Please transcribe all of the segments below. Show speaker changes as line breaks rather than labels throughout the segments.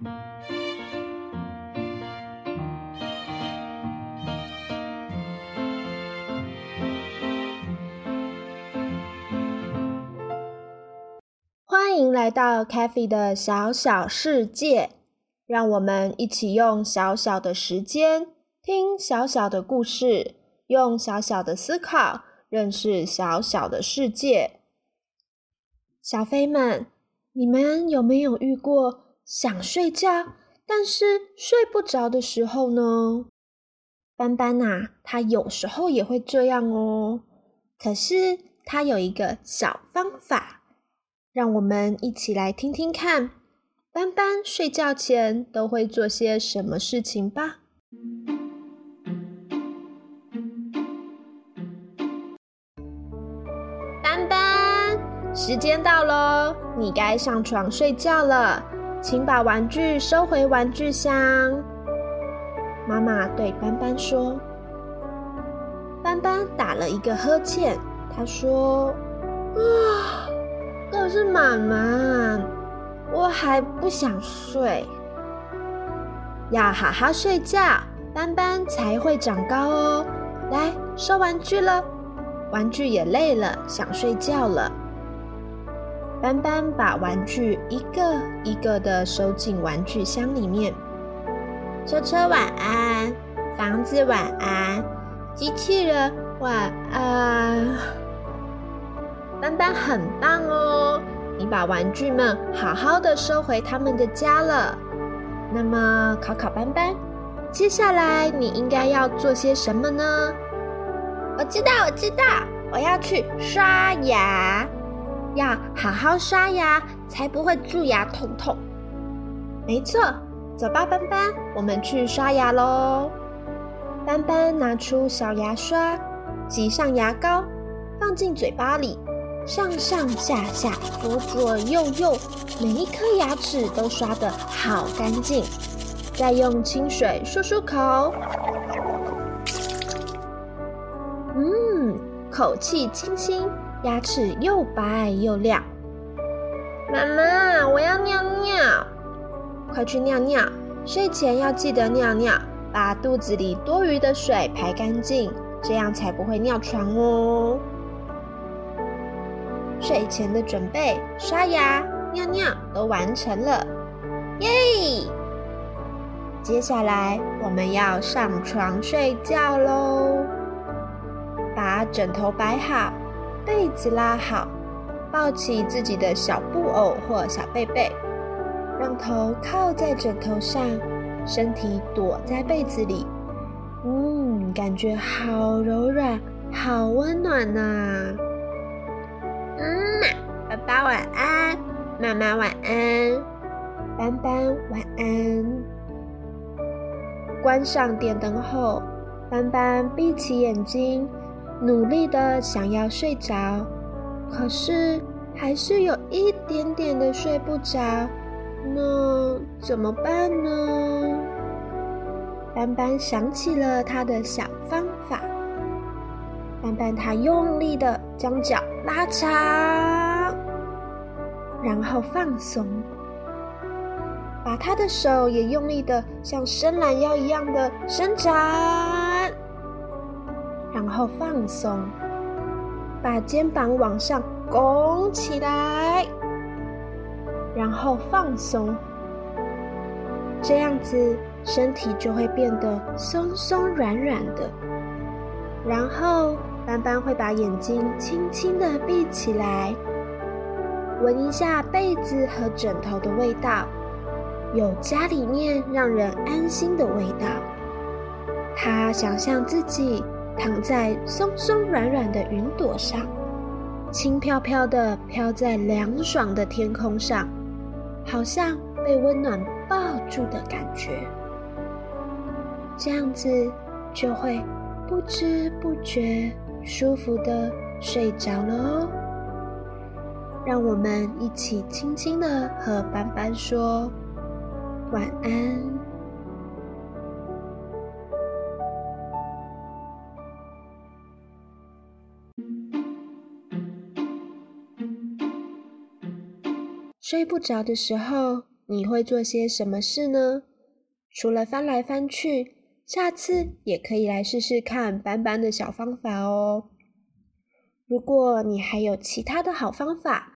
欢迎来到 c a f e 的小小世界，让我们一起用小小的时间听小小的故事，用小小的思考认识小小的世界。小飞们，你们有没有遇过想睡觉但是睡不着的时候呢？斑斑呐，他有时候也会这样哦。可是他有一个小方法，让我们一起来听听看，斑斑睡觉前都会做些什么事情吧。斑斑，时间到喽，你该上床睡觉了，请把玩具收回玩具箱。妈妈对斑斑说。斑斑打了一个呵欠，他说：“啊，可是妈妈，我还不想睡，要好好睡觉，斑斑才会长高哦。来收玩具了，玩具也累了，想睡觉了。斑斑把玩具一个一个的收进玩具箱里面。车车晚安，房子晚安。”机器人晚安，斑斑很棒哦！你把玩具们好好的收回他们的家了。那么考考斑斑，接下来你应该要做些什么呢？我知道，我知道，我要去刷牙，要好好刷牙，才不会蛀牙痛痛。没错，走吧，斑斑，我们去刷牙喽。斑斑拿出小牙刷，挤上牙膏，放进嘴巴里，上上下下，左左右右，每一颗牙齿都刷得好干净。再用清水漱漱口，口气清新，牙齿又白又亮。妈妈，我要尿尿，快去尿尿，睡前要记得尿尿。把肚子里多余的水排干净，这样才不会尿床哦。睡前的准备，刷牙、尿尿都完成了，耶！接下来我们要上床睡觉喽。把枕头摆好，被子拉好，抱起自己的小布偶或小被被，让头靠在枕头上。身体躲在被子里，嗯，感觉好柔软，好温暖呐。嗯，爸爸晚安，妈妈晚安，斑斑晚安。关上电灯后，斑斑闭起眼睛，努力的想要睡着，可是还是有一点点的睡不着。那怎么办呢？斑斑想起了他的小方法。斑斑他用力的将脚拉长，然后放松，把他的手也用力的像伸懒腰一样的伸长，然后放松，把肩膀往上拱起来。然后放松，这样子身体就会变得松松软软的。然后斑斑会把眼睛轻轻的闭起来，闻一下被子和枕头的味道，有家里面让人安心的味道。他想象自己躺在松松软软的云朵上，轻飘飘的飘在凉爽的天空上。好像被温暖抱住的感觉，这样子就会不知不觉舒服的睡着了哦。让我们一起轻轻的和斑斑说晚安。睡不着的时候，你会做些什么事呢？除了翻来翻去，下次也可以来试试看斑斑的小方法哦。如果你还有其他的好方法，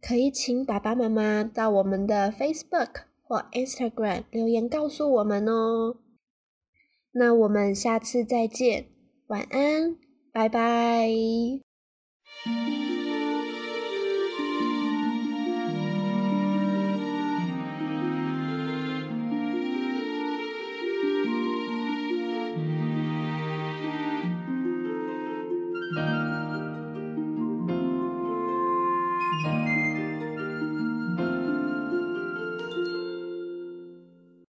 可以请爸爸妈妈到我们的 Facebook 或 Instagram 留言告诉我们哦。那我们下次再见，晚安，拜拜。